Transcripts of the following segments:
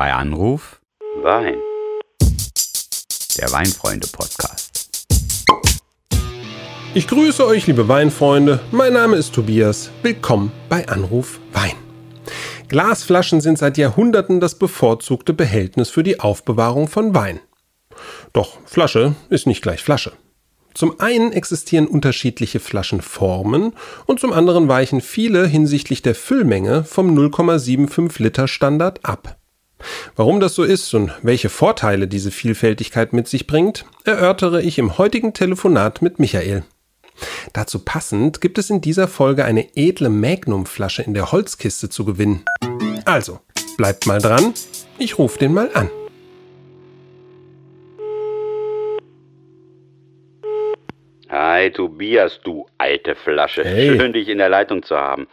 Bei Anruf Wein. der Weinfreunde-Podcast. Ich grüße euch, liebe Weinfreunde. Mein Name ist Tobias. Willkommen bei Anruf Wein. Glasflaschen sind seit Jahrhunderten das bevorzugte Behältnis für die Aufbewahrung von Wein. Doch Flasche ist nicht gleich Flasche. Zum einen existieren unterschiedliche Flaschenformen und zum anderen weichen viele hinsichtlich der Füllmenge vom 0,75 Liter Standard ab. Warum das so ist und welche Vorteile diese Vielfältigkeit mit sich bringt, erörtere ich im heutigen Telefonat mit Michael. Dazu passend gibt es in dieser Folge eine edle Magnum-Flasche in der Holzkiste zu gewinnen. Also, bleibt mal dran, ich rufe den mal an. Hi Tobias, du alte Flasche. Hey. Schön, dich in der Leitung zu haben.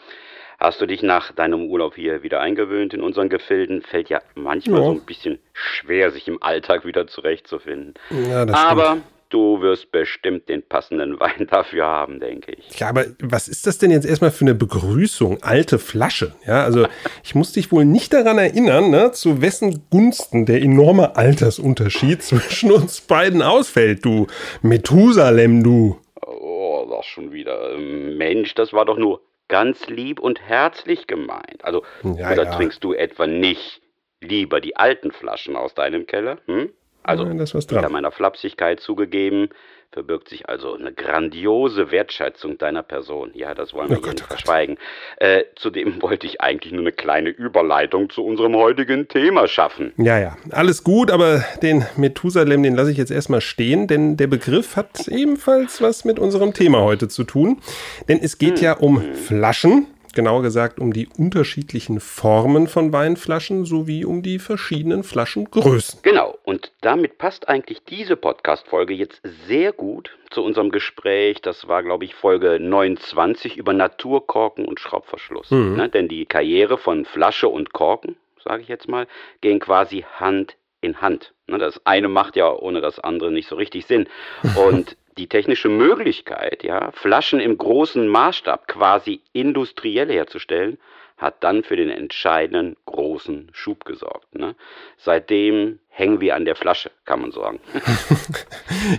Hast du dich nach deinem Urlaub hier wieder eingewöhnt in unseren Gefilden? Fällt ja manchmal Ja. so ein bisschen schwer, sich im Alltag wieder zurechtzufinden. Ja, das Aber du wirst bestimmt den passenden Wein dafür haben, denke ich. Ja, aber was ist das denn jetzt erstmal für eine Begrüßung? Alte Flasche. Ja, also ich muss dich wohl nicht daran erinnern, ne, zu wessen Gunsten der enorme Altersunterschied zwischen uns beiden ausfällt, du Methusalem, du. Oh, das schon wieder. Mensch, das war doch nur ganz lieb und herzlich gemeint. Also, Ja, oder ja. trinkst du etwa nicht lieber die alten Flaschen aus deinem Keller? Hm? Also, Ja, da ist was dran. meiner Flapsigkeit zugegeben, verbirgt sich also eine grandiose Wertschätzung deiner Person. Ja, das wollen wir Oh Gott, nicht oh verschweigen. Äh, zudem wollte ich eigentlich nur eine kleine Überleitung zu unserem heutigen Thema schaffen. Ja, ja, alles gut, aber den Methusalem, den lasse ich jetzt erstmal stehen, denn der Begriff hat ebenfalls was mit unserem Thema heute zu tun. Denn es geht ja um Flaschen, genauer gesagt um die unterschiedlichen Formen von Weinflaschen sowie um die verschiedenen Flaschengrößen. Genau, und damit passt eigentlich diese Podcast-Folge jetzt sehr gut zu unserem Gespräch. Das war, glaube ich, Folge 29 über Naturkorken und Schraubverschluss. Ne? Denn die Karriere von Flasche und Korken, sage ich jetzt mal, gehen quasi Hand in Hand. Ne? Das eine macht ja ohne das andere nicht so richtig Sinn. Und die technische Möglichkeit, ja, Flaschen im großen Maßstab quasi industriell herzustellen, hat dann für den entscheidenden großen Schub gesorgt. Ne? Seitdem hängen wir an der Flasche, kann man sagen.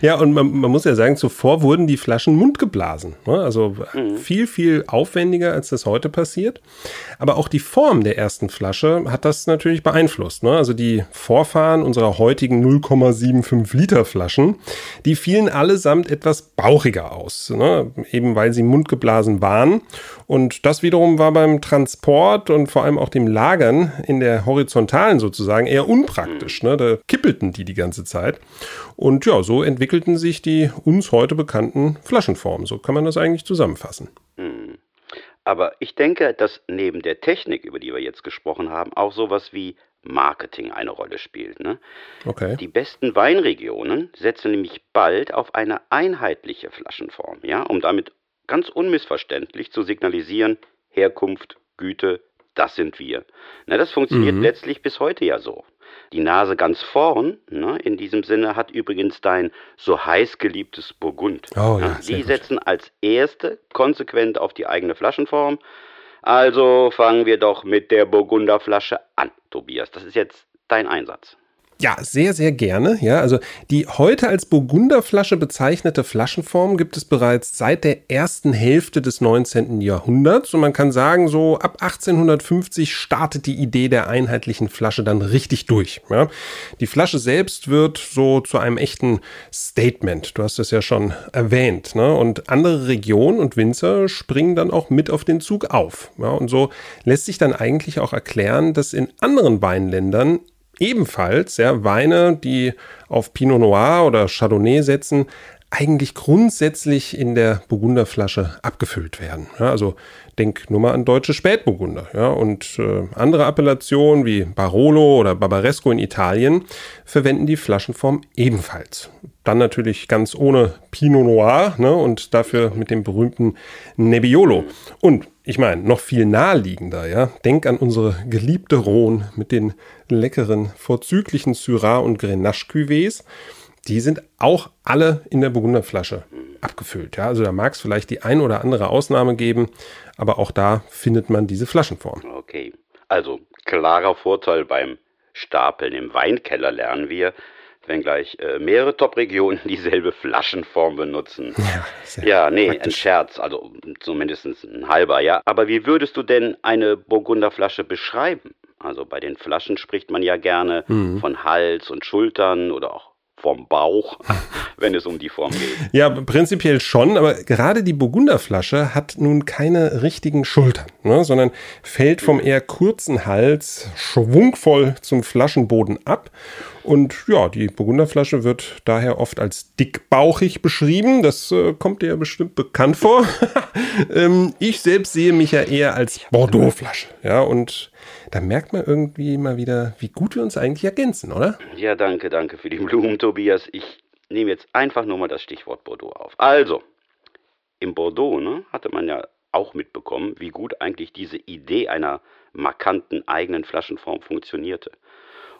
Ja, und man, man muss ja sagen, zuvor wurden die Flaschen mundgeblasen. Ne? Also viel, viel aufwendiger, als das heute passiert. Aber auch die Form der ersten Flasche hat das natürlich beeinflusst. Ne? Also die Vorfahren unserer heutigen 0,75 Liter Flaschen, die fielen allesamt etwas bauchiger aus. Ne? Eben weil sie mundgeblasen waren. Und das wiederum war beim Transport und vor allem auch dem Lagern in der horizontalen sozusagen eher unpraktisch. Ne? Da kippelten die die ganze Zeit. Und ja, so entwickelten sich die uns heute bekannten Flaschenformen. So kann man das eigentlich zusammenfassen. Aber ich denke, dass neben der Technik, über die wir jetzt gesprochen haben, auch sowas wie Marketing eine Rolle spielt. Ne? Okay. Die besten Weinregionen setzen nämlich bald auf eine einheitliche Flaschenform, ja, um damit ganz unmissverständlich zu signalisieren, Herkunft, Güte, das sind wir. Na, das funktioniert letztlich bis heute ja so. Die Nase ganz vorn, ne, in diesem Sinne hat übrigens dein so heiß geliebtes Burgund. Oh ja, die setzen als erste konsequent auf die eigene Flaschenform. Also fangen wir doch mit der Burgunderflasche an, Tobias. Das ist jetzt dein Einsatz. Ja, sehr, sehr gerne. Ja, also die heute als Burgunderflasche bezeichnete Flaschenform gibt es bereits seit der ersten Hälfte des 19. Jahrhunderts. Und man kann sagen, so ab 1850 startet die Idee der einheitlichen Flasche dann richtig durch. Ja. Die Flasche selbst wird so zu einem echten Statement. Du hast es ja schon erwähnt. Ne? Und andere Regionen und Winzer springen dann auch mit auf den Zug auf. Ja. Und so lässt sich dann eigentlich auch erklären, dass in anderen Weinländern ebenfalls ja, Weine, die auf Pinot Noir oder Chardonnay setzen, eigentlich grundsätzlich in der Burgunderflasche abgefüllt werden. Ja, also denk nur mal an deutsche Spätburgunder. Ja, und äh, andere Appellationen wie Barolo oder Barbaresco in Italien verwenden die Flaschenform ebenfalls. Dann natürlich ganz ohne Pinot Noir ne, und dafür mit dem berühmten Nebbiolo. Und ich meine, noch viel naheliegender, ja. Denk an unsere geliebte Rhone mit den leckeren, vorzüglichen Syrah und Grenache Cuvées. Die sind auch alle in der Burgunderflasche abgefüllt. Ja, also da mag es vielleicht die ein oder andere Ausnahme geben, aber auch da findet man diese Flaschenform. Okay. Also klarer Vorteil beim Stapeln im Weinkeller lernen wir, wenngleich äh, mehrere Top-Regionen dieselbe Flaschenform benutzen. Ja, ja nee, praktisch. ein Scherz, also zumindest ein halber, ja. Aber wie würdest du denn eine Burgunderflasche beschreiben? Also bei den Flaschen spricht man ja gerne mhm. von Hals und Schultern oder auch vom Bauch, wenn es um die Form geht. Ja, prinzipiell schon, aber gerade die Burgunderflasche hat nun keine richtigen Schultern, ne, sondern fällt vom eher kurzen Hals schwungvoll zum Flaschenboden ab. Und ja, die Burgunderflasche wird daher oft als dickbauchig beschrieben. Das äh, kommt dir ja bestimmt bekannt vor. ähm, ich selbst sehe mich ja eher als Bordeauxflasche. Ja, und da merkt man irgendwie mal wieder, wie gut wir uns eigentlich ergänzen, oder? Ja, danke, danke für die Blumen, Tobias. Ich nehme jetzt einfach nur mal das Stichwort Bordeaux auf. Also, im Bordeaux ne, hatte man ja auch mitbekommen, wie gut eigentlich diese Idee einer markanten eigenen Flaschenform funktionierte.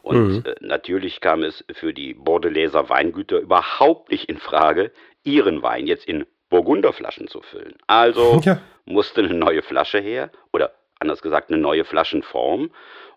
Und mhm. äh, natürlich kam es für die Bordeläser Weingüter überhaupt nicht in Frage, ihren Wein jetzt in Burgunderflaschen zu füllen. Also ja. musste eine neue Flasche her oder anders gesagt eine neue Flaschenform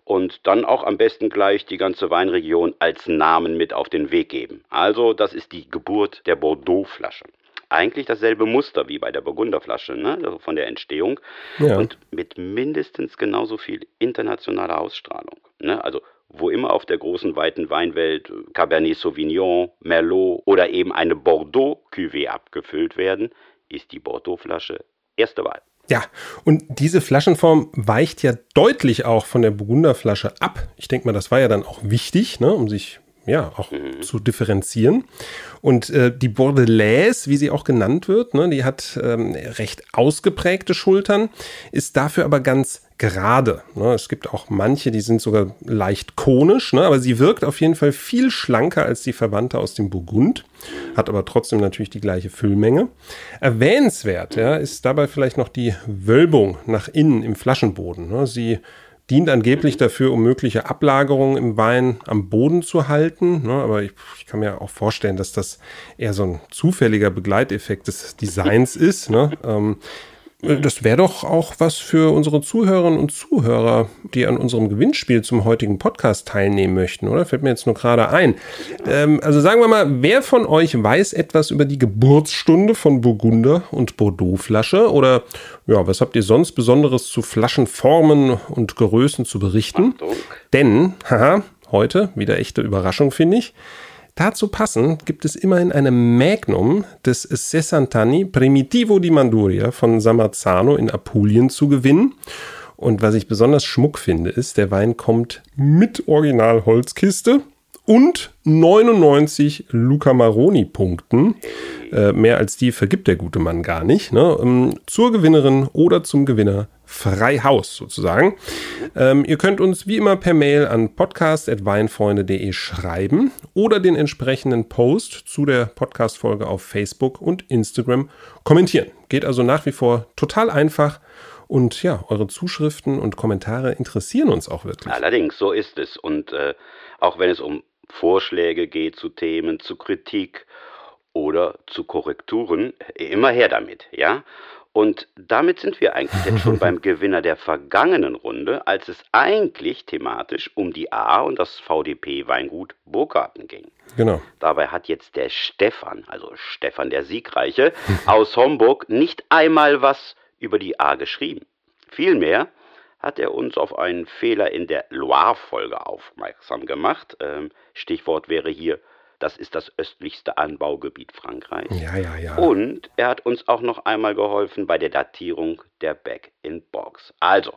und dann auch am besten gleich die ganze Weinregion als Namen mit auf den Weg geben. Also das ist die Geburt der Bordeaux-Flasche. Eigentlich dasselbe Muster wie bei der Burgunderflasche, ne? also von der Entstehung ja. und mit mindestens genauso viel internationaler Ausstrahlung. Ne? Also wo immer auf der großen weiten Weinwelt Cabernet Sauvignon, Merlot oder eben eine Bordeaux Cuvée abgefüllt werden, ist die Bordeaux-Flasche erste Wahl. Ja, und diese Flaschenform weicht ja deutlich auch von der Burgunderflasche ab. Ich denke mal, das war ja dann auch wichtig, ne, um sich ja auch mhm. zu differenzieren. Und äh, die Bordelaise, wie sie auch genannt wird, ne, die hat ähm, recht ausgeprägte Schultern, ist dafür aber ganz gerade. Ne? Es gibt auch manche, die sind sogar leicht konisch, ne? aber sie wirkt auf jeden Fall viel schlanker als die Verwandte aus dem Burgund, hat aber trotzdem natürlich die gleiche Füllmenge. Erwähnenswert ja, ist dabei vielleicht noch die Wölbung nach innen im Flaschenboden. Ne? Sie dient angeblich dafür, um mögliche Ablagerungen im Wein am Boden zu halten. Ne? Aber ich, ich, kann mir auch vorstellen, dass das eher so ein zufälliger Begleiteffekt des Designs ist. Ne? Ähm, das wäre doch auch was für unsere Zuhörerinnen und Zuhörer, die an unserem Gewinnspiel zum heutigen Podcast teilnehmen möchten, oder? Fällt mir jetzt nur gerade ein. Ähm, also sagen wir mal, wer von euch weiß etwas über die Geburtsstunde von Burgunder und Bordeaux-Flasche? Oder ja, was habt ihr sonst Besonderes zu Flaschenformen und Größen zu berichten? Achtung. Denn, haha, heute, wieder echte Überraschung, finde ich. Dazu passend gibt es immerhin eine Magnum des Sessantani Primitivo di Manduria von Samazzano in Apulien zu gewinnen. Und was ich besonders schmuck finde, ist, der Wein kommt mit Original-Holzkiste und 99 Luca Maroni-Punkten. Äh, mehr als die vergibt der gute Mann gar nicht. Ne? Ähm, zur Gewinnerin oder zum Gewinner frei Haus sozusagen. Ähm, ihr könnt uns wie immer per Mail an podcast.weinfreunde.de schreiben oder den entsprechenden Post zu der Podcast-Folge auf Facebook und Instagram kommentieren. Geht also nach wie vor total einfach. Und ja, eure Zuschriften und Kommentare interessieren uns auch wirklich. Allerdings, so ist es. Und äh, auch wenn es um Vorschläge geht zu Themen, zu Kritik oder zu Korrekturen, immer her damit, ja? Und damit sind wir eigentlich jetzt schon beim Gewinner der vergangenen Runde, als es eigentlich thematisch um die A und das VDP Weingut Burgarten ging. Genau. Dabei hat jetzt der Stefan, also Stefan der Siegreiche, aus Homburg nicht einmal was über die A geschrieben. Vielmehr hat er uns auf einen Fehler in der Loire-Folge aufmerksam gemacht. Ähm, Stichwort wäre hier das ist das östlichste Anbaugebiet Frankreichs. Ja, ja, ja. Und er hat uns auch noch einmal geholfen bei der Datierung der Back-in-Box. Also,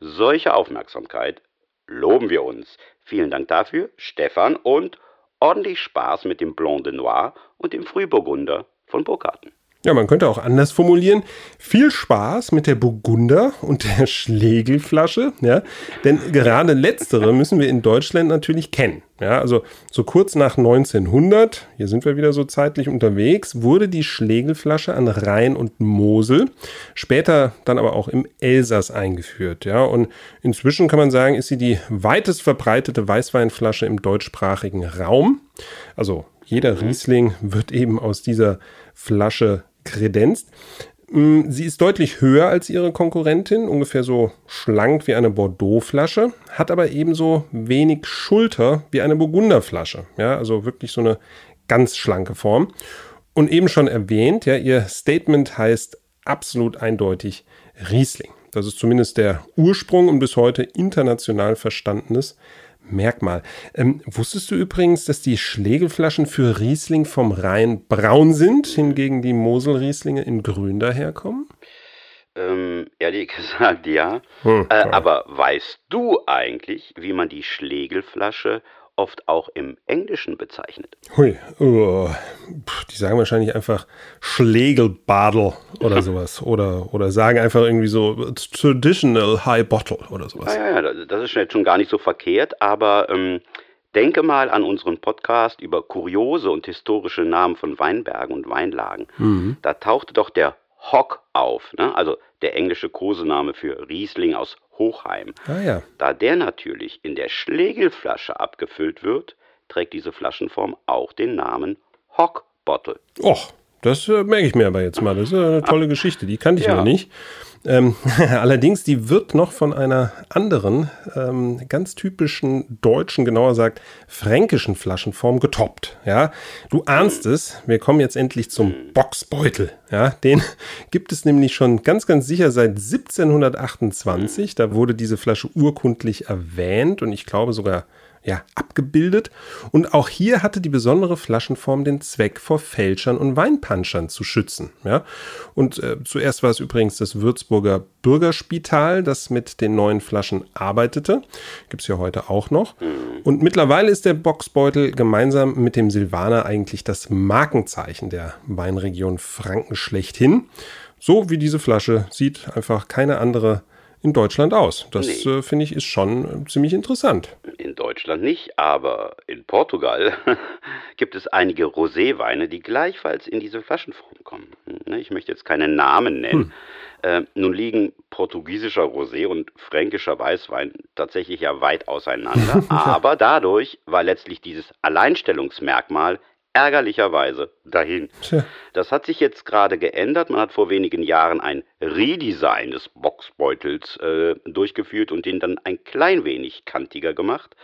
solche Aufmerksamkeit loben wir uns. Vielen Dank dafür, Stefan, und ordentlich Spaß mit dem Blanc de Noir und dem Frühburgunder von Burgharten. Ja, man könnte auch anders formulieren. Viel Spaß mit der Burgunder und der Schlegelflasche, ja. Denn gerade letztere müssen wir in Deutschland natürlich kennen. Ja, also so kurz nach 1900, hier sind wir wieder so zeitlich unterwegs, wurde die Schlegelflasche an Rhein und Mosel, später dann aber auch im Elsass eingeführt. Ja, und inzwischen kann man sagen, ist sie die weitest verbreitete Weißweinflasche im deutschsprachigen Raum. Also jeder Riesling wird eben aus dieser Flasche kredenzt. Mm, sie ist deutlich höher als ihre Konkurrentin, ungefähr so schlank wie eine Bordeaux-Flasche, hat aber ebenso wenig Schulter wie eine Burgunderflasche. Ja, also wirklich so eine ganz schlanke Form. Und eben schon erwähnt, ja, ihr Statement heißt absolut eindeutig Riesling. Das ist zumindest der Ursprung und bis heute international verstandenes Merkmal. Ähm, wusstest du übrigens, dass die Schlegelflaschen für Riesling vom Rhein braun sind, hingegen die Moselrieslinge in grün daherkommen? Ähm, ehrlich gesagt, ja. Hm, äh, aber weißt du eigentlich, wie man die Schlegelflasche oft auch im Englischen bezeichnet. Hui, oh, die sagen wahrscheinlich einfach Schlegelbadel oder sowas. oder, oder sagen einfach irgendwie so Traditional High Bottle oder sowas. Ja, ja, ja, das ist jetzt schon gar nicht so verkehrt, aber ähm, denke mal an unseren Podcast über kuriose und historische Namen von Weinbergen und Weinlagen. Mhm. Da tauchte doch der Hock auf, ne? also der englische Kosename für Riesling aus Hochheim. Ah, ja. Da der natürlich in der Schlegelflasche abgefüllt wird, trägt diese Flaschenform auch den Namen Hock Bottle. Och, das äh, merke ich mir aber jetzt mal. Das ist eine tolle Geschichte, die kannte ich ja. noch nicht. Ähm, allerdings, die wird noch von einer anderen, ähm, ganz typischen deutschen, genauer gesagt fränkischen Flaschenform getoppt. Ja, du ahnst es. Wir kommen jetzt endlich zum Boxbeutel. Ja, den gibt es nämlich schon ganz, ganz sicher seit 1728. Da wurde diese Flasche urkundlich erwähnt und ich glaube sogar ja, abgebildet. Und auch hier hatte die besondere Flaschenform den Zweck, vor Fälschern und Weinpanschern zu schützen. Ja? Und äh, zuerst war es übrigens das Würzburger Bürgerspital, das mit den neuen Flaschen arbeitete. Gibt es ja heute auch noch. Und mittlerweile ist der Boxbeutel gemeinsam mit dem Silvaner eigentlich das Markenzeichen der Weinregion Franken schlechthin. So wie diese Flasche sieht einfach keine andere in Deutschland aus. Das nee. äh, finde ich ist schon äh, ziemlich interessant. In Deutschland nicht, aber in Portugal gibt es einige Roséweine, die gleichfalls in diese Flaschenform kommen. Ne, ich möchte jetzt keine Namen nennen. Hm. Äh, nun liegen portugiesischer Rosé und fränkischer Weißwein tatsächlich ja weit auseinander, aber dadurch war letztlich dieses Alleinstellungsmerkmal ärgerlicherweise dahin. Tja. Das hat sich jetzt gerade geändert. Man hat vor wenigen Jahren ein Redesign des Boxbeutels äh, durchgeführt und den dann ein klein wenig kantiger gemacht.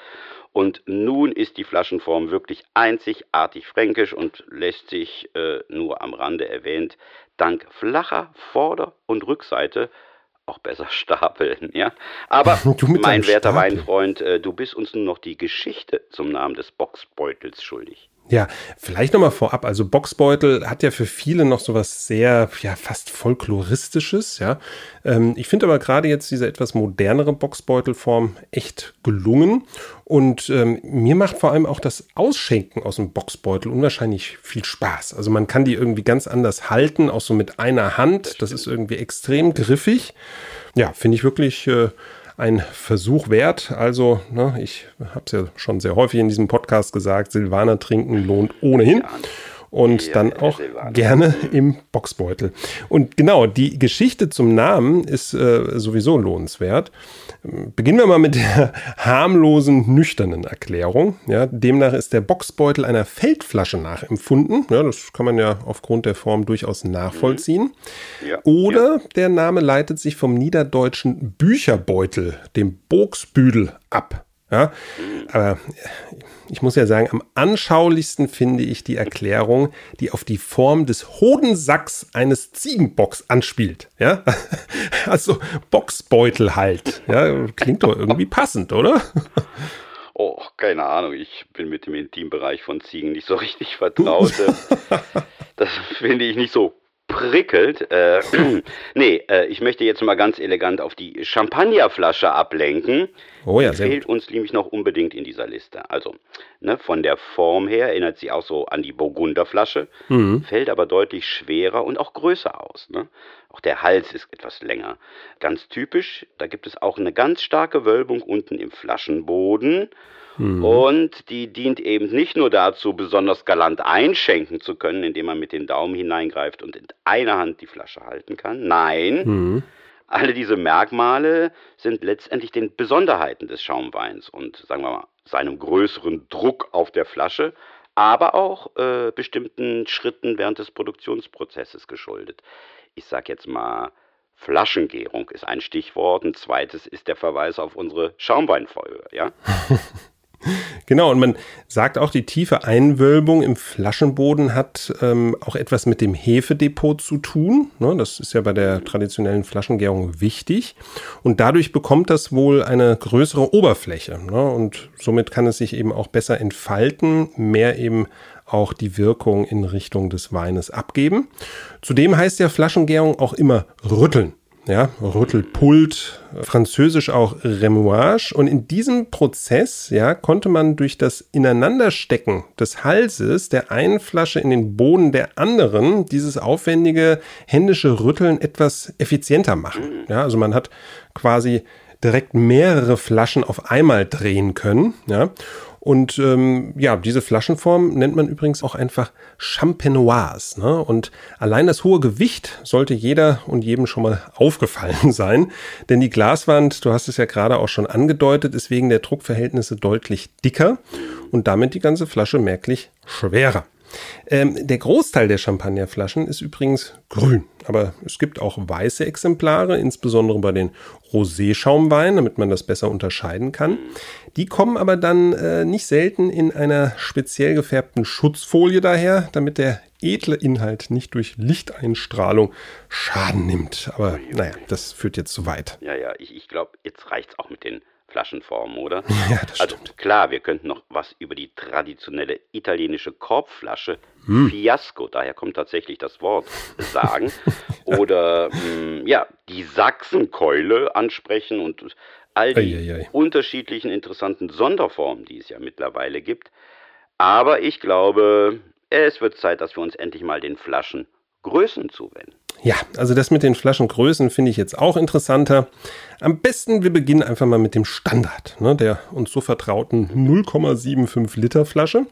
Und nun ist die Flaschenform wirklich einzigartig fränkisch und lässt sich äh, nur am Rande erwähnt, dank flacher Vorder- und Rückseite auch besser stapeln, ja. Aber mein werter Stapel. Weinfreund, äh, du bist uns nun noch die Geschichte zum Namen des Boxbeutels schuldig. Ja, vielleicht nochmal vorab. Also Boxbeutel hat ja für viele noch so was sehr, ja, fast folkloristisches, ja. Ähm, ich finde aber gerade jetzt diese etwas modernere Boxbeutelform echt gelungen. Und ähm, mir macht vor allem auch das Ausschenken aus dem Boxbeutel unwahrscheinlich viel Spaß. Also man kann die irgendwie ganz anders halten, auch so mit einer Hand. Das ist irgendwie extrem griffig. Ja, finde ich wirklich äh, ein Versuch wert. Also, ne, ich habe es ja schon sehr häufig in diesem Podcast gesagt, Silvaner trinken lohnt ohnehin. Und ja, dann auch gerne im Boxbeutel. Und genau, die Geschichte zum Namen ist äh, sowieso lohnenswert. Beginnen wir mal mit der harmlosen, nüchternen Erklärung. Ja, demnach ist der Boxbeutel einer Feldflasche nachempfunden. Ja, das kann man ja aufgrund der Form durchaus nachvollziehen. Mhm. Ja, Oder der Name leitet sich vom niederdeutschen Bücherbeutel, dem Bogsbüdel, ab. Ja, aber ich muss ja sagen, am anschaulichsten finde ich die Erklärung, die auf die Form des Hodensacks eines Ziegenbocks anspielt. Ja, also Boxbeutel halt. Ja, klingt doch irgendwie passend, oder? Oh, keine Ahnung. Ich bin mit dem Intimbereich von Ziegen nicht so richtig vertraut. das finde ich nicht so prickelt. Äh, nee, äh, ich möchte jetzt mal ganz elegant auf die Champagnerflasche ablenken. Oh ja, die fehlt uns nämlich noch unbedingt in dieser Liste. Also, ne, von der Form her erinnert sie auch so an die Burgunderflasche, mhm. fällt aber deutlich schwerer und auch größer aus. Ne? Auch der Hals ist etwas länger. Ganz typisch, da gibt es auch eine ganz starke Wölbung unten im Flaschenboden. Mhm. Und die dient eben nicht nur dazu, besonders galant einschenken zu können, indem man mit den Daumen hineingreift und in einer Hand die Flasche halten kann. Nein, mhm. alle diese Merkmale sind letztendlich den Besonderheiten des Schaumweins und sagen wir mal seinem größeren Druck auf der Flasche, aber auch äh, bestimmten Schritten während des Produktionsprozesses geschuldet. ich sag jetzt mal, Flaschengärung ist ein Stichwort. Ein zweites ist der Verweis auf unsere Schaumweinfolge, ja? Genau, und man sagt auch, die tiefe Einwölbung im Flaschenboden hat ähm, auch etwas mit dem Hefedepot zu tun. Ne, das ist ja bei der traditionellen Flaschengärung wichtig. Und dadurch bekommt das wohl eine größere Oberfläche. Ne, und somit kann es sich eben auch besser entfalten, mehr eben auch die Wirkung in Richtung des Weines abgeben. Zudem heißt ja Flaschengärung auch immer rütteln ja, Rüttelpult, französisch auch Remouage. Und in diesem Prozess, ja, konnte man durch das Ineinanderstecken des Halses der einen Flasche in den Boden der anderen dieses aufwendige händische Rütteln etwas effizienter machen. Ja, also man hat quasi direkt mehrere Flaschen auf einmal drehen können, ja. Und ähm, ja, diese Flaschenform nennt man übrigens auch einfach Champenoise. Ne? Und allein das hohe Gewicht sollte jeder und jedem schon mal aufgefallen sein. Denn die Glaswand, du hast es ja gerade auch schon angedeutet, ist wegen der Druckverhältnisse deutlich dicker und damit die ganze Flasche merklich schwerer. Ähm, der Großteil der Champagnerflaschen ist übrigens grün, aber es gibt auch weiße Exemplare, insbesondere bei den Rosé-Schaumweinen, damit man das besser unterscheiden kann. Die kommen aber dann äh, nicht selten in einer speziell gefärbten Schutzfolie daher, damit der edle Inhalt nicht durch Lichteinstrahlung Schaden nimmt. Aber naja, das führt jetzt zu weit. Ja, ja, ich, ich glaube, jetzt reicht es auch mit den Flaschenformen, oder? Ja, das also stimmt. klar, wir könnten noch was über die traditionelle italienische Korbflasche hm. Fiasco, daher kommt tatsächlich das Wort, sagen. oder mh, ja, die Sachsenkeule ansprechen und all die Eieiei. unterschiedlichen interessanten Sonderformen, die es ja mittlerweile gibt. Aber ich glaube, es wird Zeit, dass wir uns endlich mal den Flaschen Größen zuwenden. Ja, also das mit den Flaschengrößen finde ich jetzt auch interessanter. Am besten, wir beginnen einfach mal mit dem Standard, ne, der uns so vertrauten 0,75 Liter Flasche.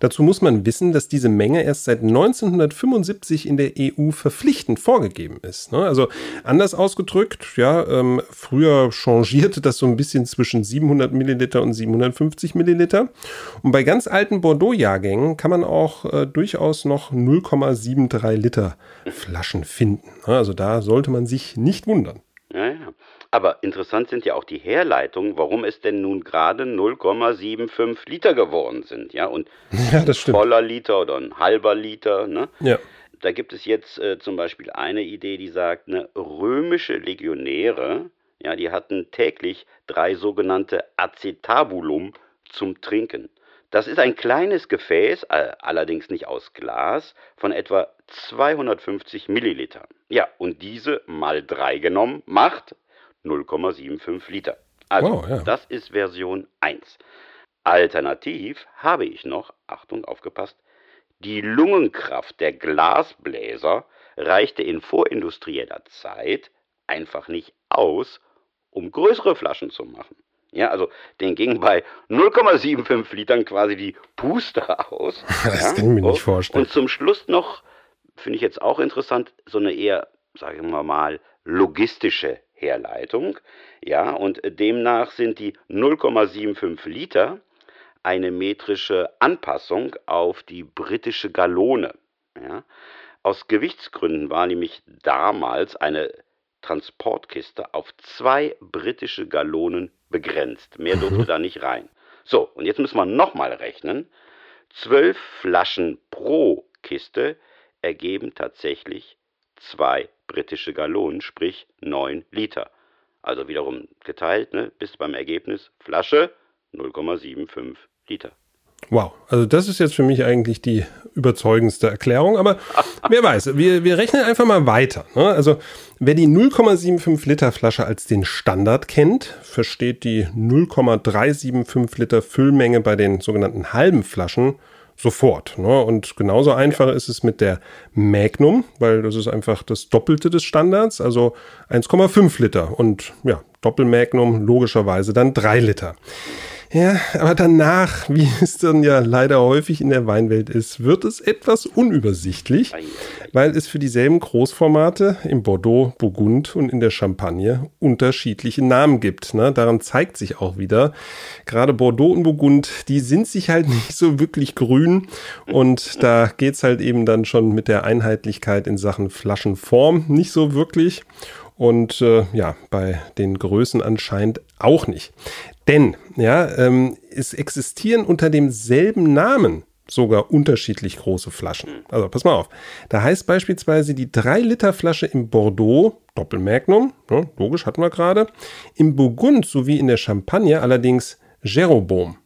Dazu muss man wissen, dass diese Menge erst seit 1975 in der EU verpflichtend vorgegeben ist. Ne? Also anders ausgedrückt, ja, ähm, früher changierte das so ein bisschen zwischen 700 Milliliter und 750 Milliliter. Und bei ganz alten Bordeaux-Jahrgängen kann man auch äh, durchaus noch 0,73 Liter Flaschen finden. Ne? Also da sollte man sich nicht wundern. Ja, ja. Aber interessant sind ja auch die Herleitungen, warum es denn nun gerade 0,75 Liter geworden sind, ja, und Ja, das stimmt. voller Liter oder ein halber Liter, ne? Ja. Da gibt es jetzt äh, zum Beispiel eine Idee, die sagt, ne, römische Legionäre, ja, die hatten täglich drei sogenannte Acetabulum zum Trinken. Das ist ein kleines Gefäß, allerdings nicht aus Glas, von etwa 250 Millilitern. Ja, und diese mal drei genommen macht 0,75 Liter. Also, Wow, ja. das ist Version 1. Alternativ habe ich noch, Achtung, aufgepasst, die Lungenkraft der Glasbläser reichte in vorindustrieller Zeit einfach nicht aus, um größere Flaschen zu machen. Ja, also den ging bei 0,75 Litern quasi die Puste aus. Das ja, kann ich mir nicht vorstellen. Und zum Schluss noch, finde ich jetzt auch interessant, so eine eher, sagen wir mal, logistische Herleitung. Ja, und demnach sind die 0,75 Liter eine metrische Anpassung auf die britische Gallone. Ja. Aus Gewichtsgründen war nämlich damals eine Transportkiste auf zwei britische Gallonen begrenzt. Mehr durfte da nicht rein. So, und jetzt müssen wir nochmal rechnen. Zwölf Flaschen pro Kiste ergeben tatsächlich zwei britische Gallonen, sprich neun Liter. Also wiederum geteilt, ne, bis beim Ergebnis Flasche 0,75 Liter. Wow, also das ist jetzt für mich eigentlich die überzeugendste Erklärung, aber wer weiß, wir, wir rechnen einfach mal weiter. Ne? Also wer die 0,75 Liter Flasche als den Standard kennt, versteht die 0,375 Liter Füllmenge bei den sogenannten halben Flaschen sofort. Ne? Und genauso einfach ist es mit der Magnum, weil das ist einfach das Doppelte des Standards, also 1,5 Liter und ja, Doppelmagnum logischerweise dann 3 Liter. Ja, aber danach, wie es dann ja leider häufig in der Weinwelt ist, wird es etwas unübersichtlich, weil es für dieselben Großformate im Bordeaux, Burgund und in der Champagne unterschiedliche Namen gibt. Ne? Daran zeigt sich auch wieder, gerade Bordeaux und Burgund, die sind sich halt nicht so wirklich grün und da geht's halt eben dann schon mit der Einheitlichkeit in Sachen Flaschenform nicht so wirklich und äh, ja, bei den Größen anscheinend auch nicht. Denn ja, ähm, es existieren unter demselben Namen sogar unterschiedlich große Flaschen. Also pass mal auf. Da heißt beispielsweise die 3-Liter-Flasche im Bordeaux, Doppelmagnum, ne, logisch hatten wir gerade, im Burgund sowie in der Champagne allerdings Jeroboam.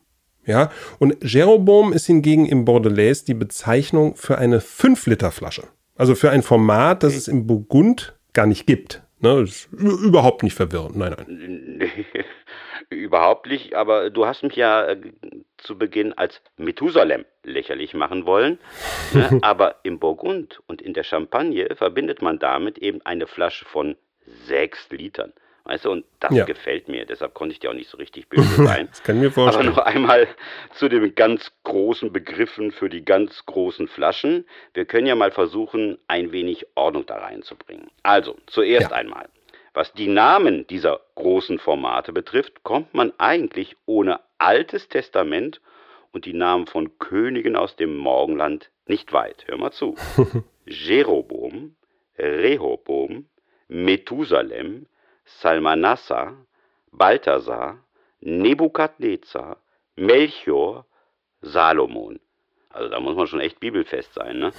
Ja, und Jeroboam ist hingegen im Bordelais die Bezeichnung für eine 5-Liter-Flasche. Also für ein Format, das es im Burgund gar nicht gibt. Ne, ist überhaupt nicht verwirrend. Nein, nein. überhaupt nicht, aber du hast mich ja äh, zu Beginn als Methusalem lächerlich machen wollen. ne? Aber im Burgund und in der Champagne verbindet man damit eben eine Flasche von sechs Litern. Weißt du, und das ja. gefällt mir, deshalb konnte ich dir auch nicht so richtig böse sein. das kann mir vorstellen. Aber noch einmal zu den ganz großen Begriffen für die ganz großen Flaschen. Wir können ja mal versuchen, ein wenig Ordnung da reinzubringen. Also, zuerst ja. einmal. Was die Namen dieser großen Formate betrifft, kommt man eigentlich ohne Altes Testament und die Namen von Königen aus dem Morgenland nicht weit. Hör mal zu. Jeroboam, Rehoboam, Methusalem, Salmanassar, Balthasar, Nebukadnezar, Melchior, Salomon. Also da muss man schon echt bibelfest sein, ne?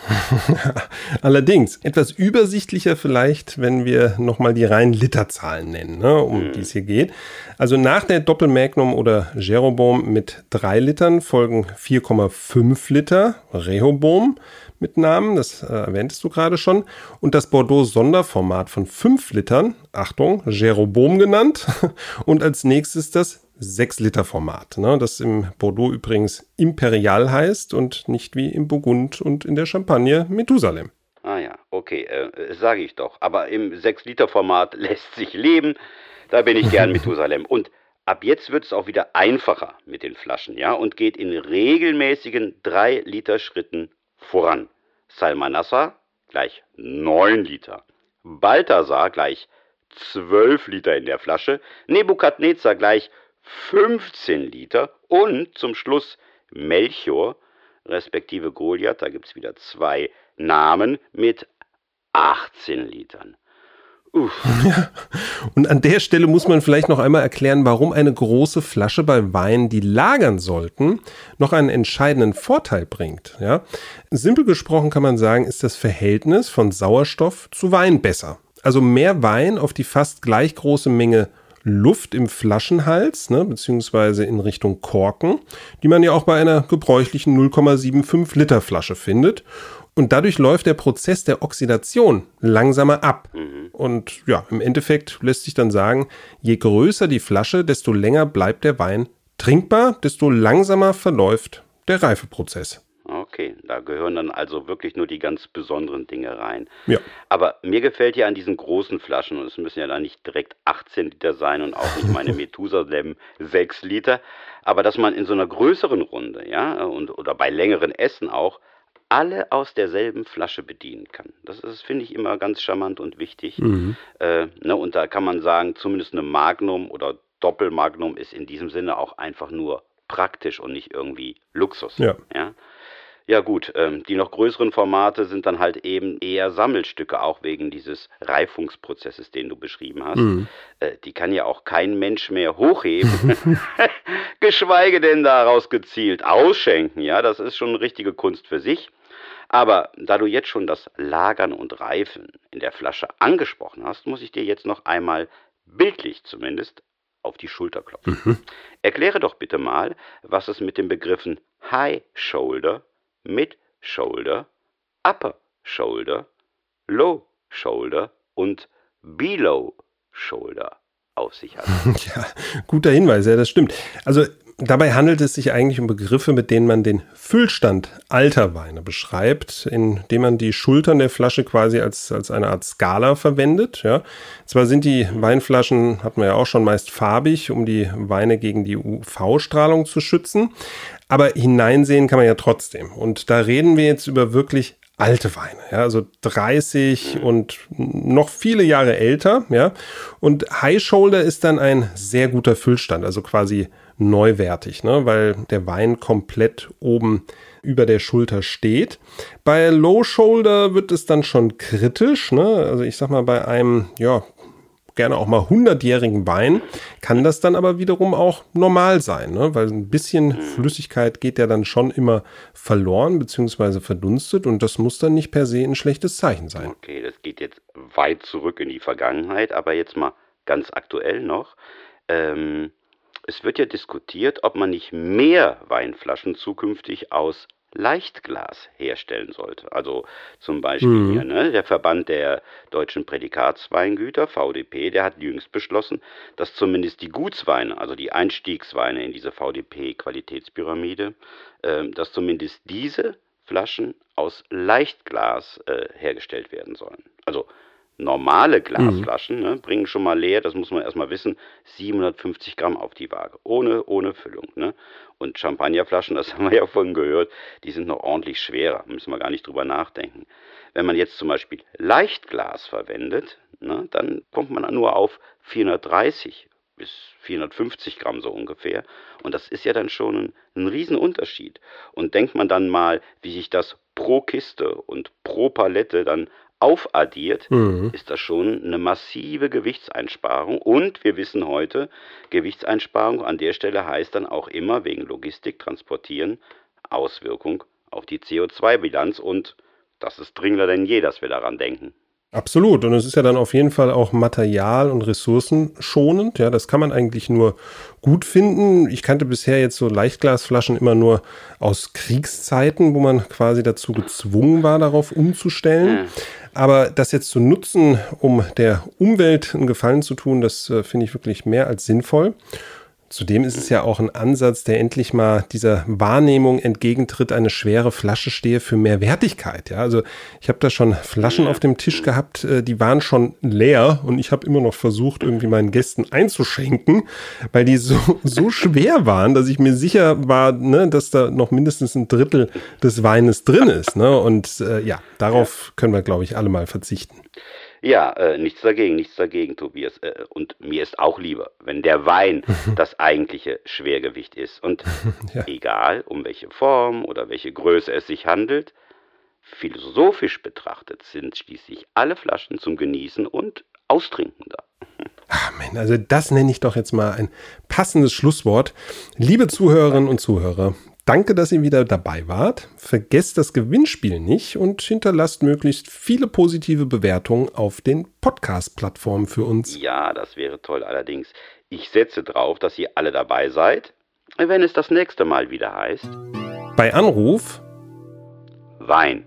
Allerdings, etwas übersichtlicher vielleicht, wenn wir nochmal die reinen Literzahlen nennen, ne, um hm. die es hier geht. Also nach der Doppelmagnum oder Jeroboam mit drei Litern folgen 4,5 Liter Rehoboam mit Namen, das äh, erwähntest du gerade schon, und das Bordeaux Sonderformat von 5 Litern, Achtung, Jeroboam genannt, und als nächstes das 6-Liter-Format, ne, das im Bordeaux übrigens Imperial heißt und nicht wie im Burgund und in der Champagne Methusalem. Ah ja, okay, äh, sage ich doch. Aber im 6-Liter-Format lässt sich leben. Da bin ich gern Methusalem. Und ab jetzt wird es auch wieder einfacher mit den Flaschen, ja, und geht in regelmäßigen 3-Liter-Schritten voran. Salmanassa gleich 9 Liter. Balthasar gleich 12 Liter in der Flasche. Nebukadnezar gleich 15 Liter und zum Schluss Melchior, respektive Goliath, da gibt es wieder zwei Namen, mit 18 Litern. Ja. Und an der Stelle muss man vielleicht noch einmal erklären, warum eine große Flasche bei Wein, die lagern sollten, noch einen entscheidenden Vorteil bringt. Ja? Simpel gesprochen kann man sagen, ist das Verhältnis von Sauerstoff zu Wein besser. Also mehr Wein auf die fast gleich große Menge Luft im Flaschenhals, ne, beziehungsweise in Richtung Korken, die man ja auch bei einer gebräuchlichen 0,75 Liter Flasche findet. Und dadurch läuft der Prozess der Oxidation langsamer ab. Mhm. Und ja, im Endeffekt lässt sich dann sagen, je größer die Flasche, desto länger bleibt der Wein trinkbar, desto langsamer verläuft der Reifeprozess. Okay, da gehören dann also wirklich nur die ganz besonderen Dinge rein. Ja. Aber mir gefällt ja an diesen großen Flaschen, und es müssen ja dann nicht direkt 18 Liter sein und auch nicht meine Methusalem 6 Liter, aber dass man in so einer größeren Runde, ja, und, oder bei längeren Essen auch, alle aus derselben Flasche bedienen kann. Das ist, finde ich, immer ganz charmant und wichtig. Mhm. Äh, ne, und da kann man sagen, zumindest eine Magnum oder Doppelmagnum ist in diesem Sinne auch einfach nur praktisch und nicht irgendwie Luxus. Ja. ja? Ja gut, ähm, die noch größeren Formate sind dann halt eben eher Sammelstücke, auch wegen dieses Reifungsprozesses, den du beschrieben hast. Mhm. Äh, die kann ja auch kein Mensch mehr hochheben, geschweige denn daraus gezielt ausschenken. Ja, das ist schon eine richtige Kunst für sich. Aber da du jetzt schon das Lagern und Reifen in der Flasche angesprochen hast, muss ich dir jetzt noch einmal bildlich zumindest auf die Schulter klopfen. Mhm. Erkläre doch bitte mal, was es mit den Begriffen High Shoulder Mid Shoulder, Upper Shoulder, Low Shoulder und Below Shoulder auf sich hat. Ja, guter Hinweis, ja, das stimmt. Also Dabei handelt es sich eigentlich um Begriffe, mit denen man den Füllstand alter Weine beschreibt, indem man die Schultern der Flasche quasi als, als eine Art Skala verwendet. Ja. Zwar sind die Weinflaschen, hat man ja auch schon meist farbig, um die Weine gegen die UV-Strahlung zu schützen, aber hineinsehen kann man ja trotzdem. Und da reden wir jetzt über wirklich alte Weine, ja, also 30 und noch viele Jahre älter, ja. Und High Shoulder ist dann ein sehr guter Füllstand, also quasi neuwertig, ne, weil der Wein komplett oben über der Schulter steht. Bei Low Shoulder wird es dann schon kritisch, ne? Also ich sag mal bei einem ja gerne auch mal 100-jährigen Wein, kann das dann aber wiederum auch normal sein, ne? weil ein bisschen mhm. Flüssigkeit geht ja dann schon immer verloren bzw. verdunstet und das muss dann nicht per se ein schlechtes Zeichen sein. Okay, das geht jetzt weit zurück in die Vergangenheit, aber jetzt mal ganz aktuell noch. Ähm, es wird ja diskutiert, ob man nicht mehr Weinflaschen zukünftig aus Leichtglas herstellen sollte. Also zum Beispiel mhm. hier, ne, der Verband der deutschen Prädikatsweingüter, VDP, der hat jüngst beschlossen, dass zumindest die Gutsweine, also die Einstiegsweine in diese VDP-Qualitätspyramide, äh, dass zumindest diese Flaschen aus Leichtglas äh, hergestellt werden sollen. Also Normale Glasflaschen mhm. ne, bringen schon mal leer, das muss man erstmal wissen, 750 Gramm auf die Waage, ohne, ohne Füllung. Ne? Und Champagnerflaschen, das haben wir ja vorhin gehört, die sind noch ordentlich schwerer, müssen wir gar nicht drüber nachdenken. Wenn man jetzt zum Beispiel Leichtglas verwendet, ne, dann kommt man nur auf 430 bis 450 Gramm so ungefähr. Und das ist ja dann schon ein, ein Riesenunterschied. Und denkt man dann mal, wie sich das pro Kiste und pro Palette dann aufaddiert, mhm. ist das schon eine massive Gewichtseinsparung. Und wir wissen heute, Gewichtseinsparung an der Stelle heißt dann auch immer wegen Logistik, Transportieren, Auswirkung auf die CO2-Bilanz. Und das ist dringender denn je, dass wir daran denken. Absolut. Und es ist ja dann auf jeden Fall auch material- und ressourcenschonend. Ja, das kann man eigentlich nur gut finden. Ich kannte bisher jetzt so Leichtglasflaschen immer nur aus Kriegszeiten, wo man quasi dazu gezwungen war, darauf umzustellen. Aber das jetzt zu nutzen, um der Umwelt einen Gefallen zu tun, das äh, finde ich wirklich mehr als sinnvoll. Zudem ist es ja auch ein Ansatz, der endlich mal dieser Wahrnehmung entgegentritt, eine schwere Flasche stehe für mehr Wertigkeit. Ja, also ich habe da schon Flaschen auf dem Tisch gehabt, äh, die waren schon leer und ich habe immer noch versucht, irgendwie meinen Gästen einzuschenken, weil die so, so schwer waren, dass ich mir sicher war, ne, dass da noch mindestens ein Drittel des Weines drin ist. Ne? Und äh, ja, darauf können wir, glaube ich, alle mal verzichten. Ja, äh, nichts dagegen, nichts dagegen, Tobias. Äh, und mir ist auch lieber, wenn der Wein das eigentliche Schwergewicht ist. Und ja. egal, um welche Form oder welche Größe es sich handelt, philosophisch betrachtet sind schließlich alle Flaschen zum Genießen und Austrinken da. Amen. Also das nenne ich doch jetzt mal ein passendes Schlusswort. Liebe Zuhörerinnen und Zuhörer, Danke, dass ihr wieder dabei wart. Vergesst das Gewinnspiel nicht und hinterlasst möglichst viele positive Bewertungen auf den Podcast-Plattformen für uns. Ja, das wäre toll. Allerdings, ich setze drauf, dass ihr alle dabei seid, wenn es das nächste Mal wieder heißt. Bei Anruf Wein.